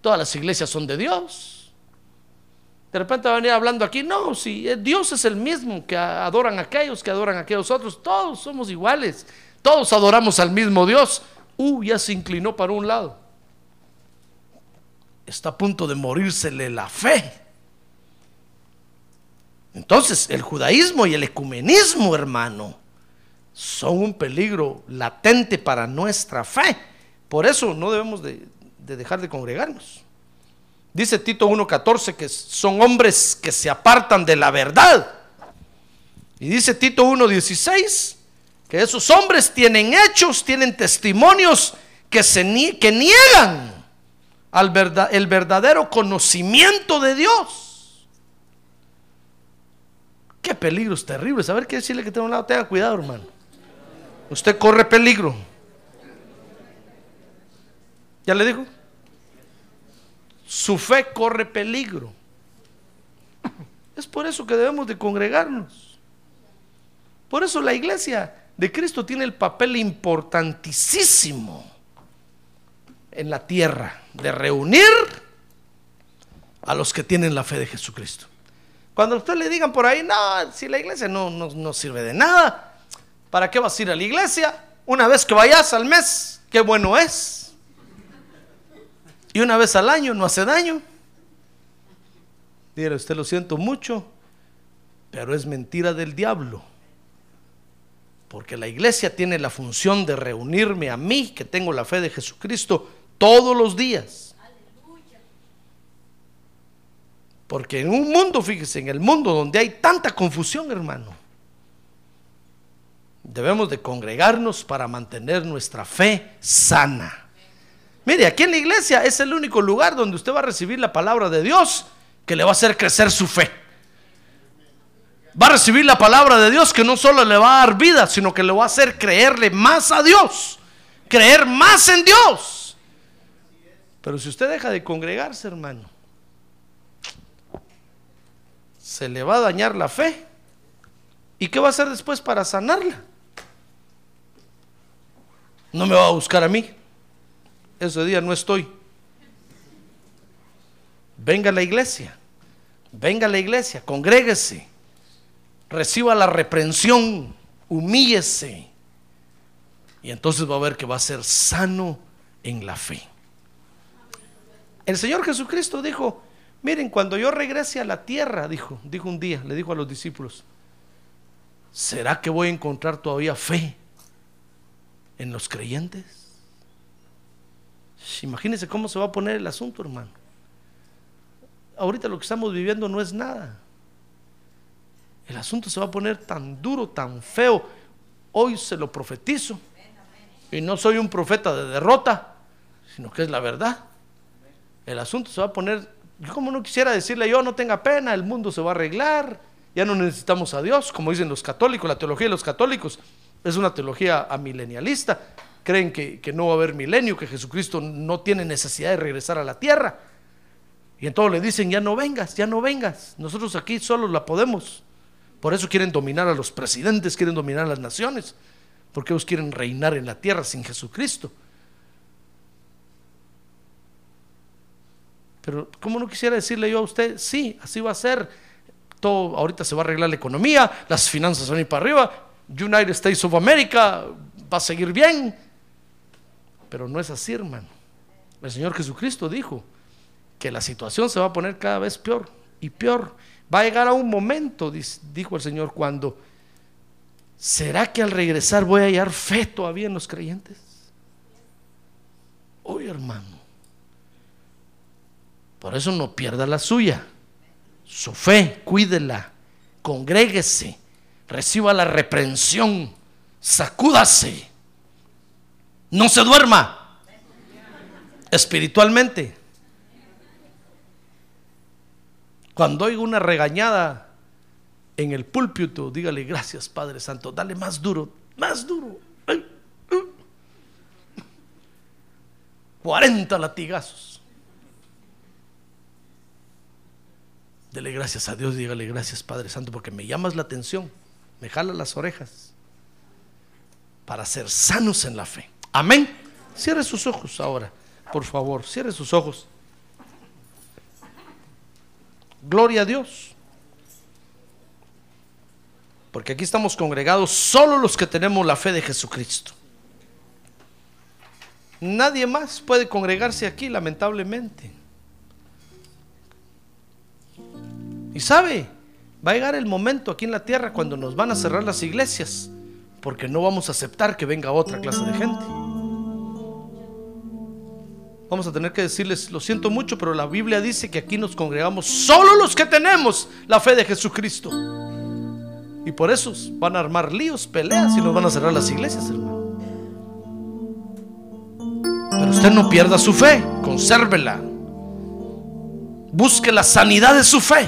todas las iglesias son de Dios. De repente va a venir hablando aquí, no, si Dios es el mismo que adoran a aquellos, que adoran a aquellos otros, todos somos iguales, todos adoramos al mismo Dios. Uh, ya se inclinó para un lado. Está a punto de morírsele la fe. Entonces, el judaísmo y el ecumenismo, hermano, son un peligro latente para nuestra fe. Por eso no debemos de, de dejar de congregarnos. Dice Tito 1.14 que son hombres que se apartan de la verdad. Y dice Tito 1.16 que esos hombres tienen hechos, tienen testimonios que, se, que niegan al verdad, el verdadero conocimiento de Dios. Peligros terribles. A ver qué decirle que tenga un lado. Tenga cuidado, hermano. Usted corre peligro. ¿Ya le digo? Su fe corre peligro. Es por eso que debemos de congregarnos. Por eso la iglesia de Cristo tiene el papel importantísimo en la tierra de reunir a los que tienen la fe de Jesucristo. Cuando usted le digan por ahí, no, si la iglesia no, no, sirve de nada, ¿para qué vas a ir a la iglesia? Una vez que vayas al mes, qué bueno es. Y una vez al año no hace daño. Dígale, usted lo siento mucho, pero es mentira del diablo. Porque la iglesia tiene la función de reunirme a mí, que tengo la fe de Jesucristo, todos los días. Porque en un mundo, fíjese, en el mundo donde hay tanta confusión, hermano, debemos de congregarnos para mantener nuestra fe sana. Mire, aquí en la iglesia es el único lugar donde usted va a recibir la palabra de Dios que le va a hacer crecer su fe. Va a recibir la palabra de Dios que no solo le va a dar vida, sino que le va a hacer creerle más a Dios, creer más en Dios. Pero si usted deja de congregarse, hermano, se le va a dañar la fe. ¿Y qué va a hacer después para sanarla? No me va a buscar a mí. Ese día no estoy. Venga a la iglesia. Venga a la iglesia. Congréguese. Reciba la reprensión. Humíllese. Y entonces va a ver que va a ser sano en la fe. El Señor Jesucristo dijo, miren, cuando yo regrese a la tierra, dijo, dijo un día, le dijo a los discípulos, ¿será que voy a encontrar todavía fe en los creyentes? Imagínense cómo se va a poner el asunto, hermano. Ahorita lo que estamos viviendo no es nada. El asunto se va a poner tan duro, tan feo. Hoy se lo profetizo. Y no soy un profeta de derrota, sino que es la verdad el asunto se va a poner, yo como no quisiera decirle yo, no tenga pena, el mundo se va a arreglar, ya no necesitamos a Dios, como dicen los católicos, la teología de los católicos es una teología amilenialista, creen que, que no va a haber milenio, que Jesucristo no tiene necesidad de regresar a la tierra. Y entonces le dicen, ya no vengas, ya no vengas, nosotros aquí solo la podemos. Por eso quieren dominar a los presidentes, quieren dominar a las naciones, porque ellos quieren reinar en la tierra sin Jesucristo. Pero ¿cómo no quisiera decirle yo a usted, sí, así va a ser? Todo, ahorita se va a arreglar la economía, las finanzas van a ir para arriba, United States of America va a seguir bien. Pero no es así, hermano. El Señor Jesucristo dijo que la situación se va a poner cada vez peor y peor. Va a llegar a un momento, dijo el Señor, cuando ¿será que al regresar voy a hallar fe todavía en los creyentes? Hoy, hermano. Por eso no pierda la suya. Su fe, cuídela, congréguese, reciba la reprensión, sacúdase. No se duerma espiritualmente. Cuando oiga una regañada en el púlpito, dígale gracias Padre Santo, dale más duro, más duro. 40 latigazos. Dele gracias a Dios, dígale gracias Padre Santo, porque me llamas la atención, me jala las orejas para ser sanos en la fe. Amén. Cierre sus ojos ahora, por favor, cierre sus ojos. Gloria a Dios. Porque aquí estamos congregados solo los que tenemos la fe de Jesucristo. Nadie más puede congregarse aquí, lamentablemente. Y sabe, Va a llegar el momento aquí en la tierra cuando nos van a cerrar las iglesias, porque no vamos a aceptar que venga otra clase de gente. Vamos a tener que decirles, lo siento mucho, pero la Biblia dice que aquí nos congregamos solo los que tenemos la fe de Jesucristo. Y por eso van a armar líos, peleas y nos van a cerrar las iglesias, hermano. Pero usted no pierda su fe, consérvela. Busque la sanidad de su fe.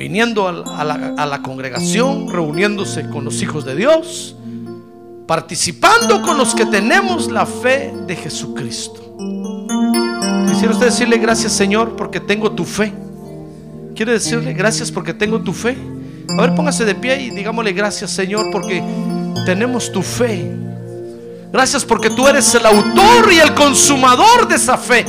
Viniendo a la, congregación, reuniéndose con los hijos de Dios, participando con los que tenemos la fe de Jesucristo. Quisiera usted decirle gracias Señor porque tengo tu fe. ¿Quiere decirle gracias porque tengo tu fe? A ver, póngase de pie y digámosle gracias Señor porque tenemos tu fe. Gracias porque tú eres el autor y el consumador de esa fe.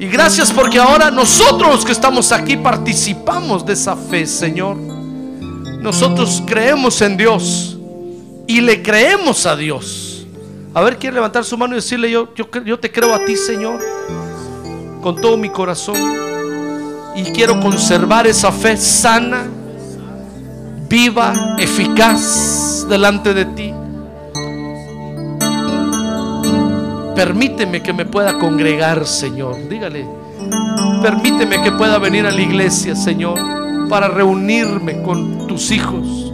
Y gracias porque ahora nosotros que estamos aquí participamos de esa fe, Señor. Nosotros creemos en Dios y le creemos a Dios. A ver, quiere levantar su mano y decirle, yo, yo, yo te creo a ti, Señor, con todo mi corazón. Y quiero conservar esa fe sana, viva, eficaz delante de ti. Permíteme que me pueda congregar, Señor. Dígale, permíteme que pueda venir a la iglesia, Señor, para reunirme con tus hijos,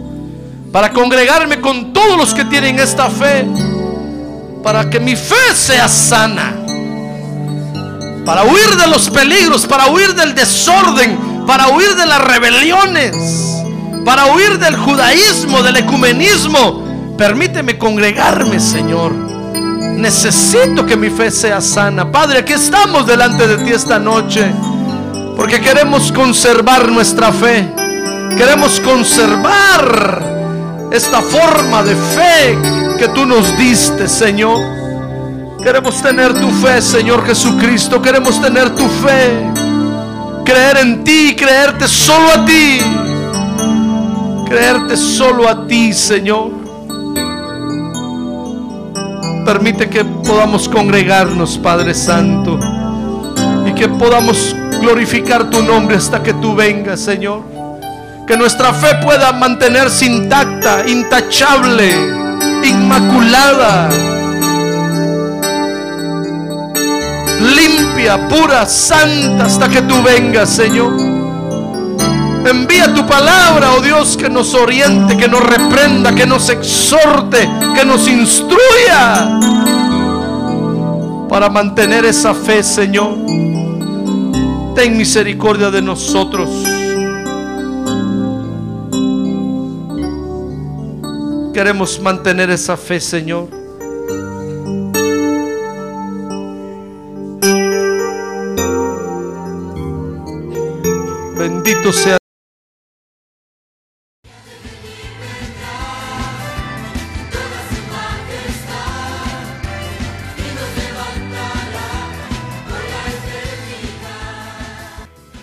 para congregarme con todos los que tienen esta fe, para que mi fe sea sana, para huir de los peligros, para huir del desorden, para huir de las rebeliones, para huir del judaísmo, del ecumenismo. Permíteme congregarme, Señor. Necesito que mi fe sea sana. Padre, aquí estamos delante de ti esta noche. Porque queremos conservar nuestra fe. Queremos conservar esta forma de fe que tú nos diste, Señor. Queremos tener tu fe, Señor Jesucristo. Queremos tener tu fe. Creer en ti, creerte solo a ti. Creerte solo a ti, Señor. Permite que podamos congregarnos, Padre Santo, y que podamos glorificar tu nombre hasta que tú vengas, Señor. Que nuestra fe pueda mantenerse intacta, intachable, inmaculada, limpia, pura, santa hasta que tú vengas, Señor. Envía tu palabra, oh Dios, que nos oriente, que nos reprenda, que nos exhorte, que nos instruya para mantener esa fe, Señor. Ten misericordia de nosotros. Queremos mantener esa fe, Señor. Bendito sea.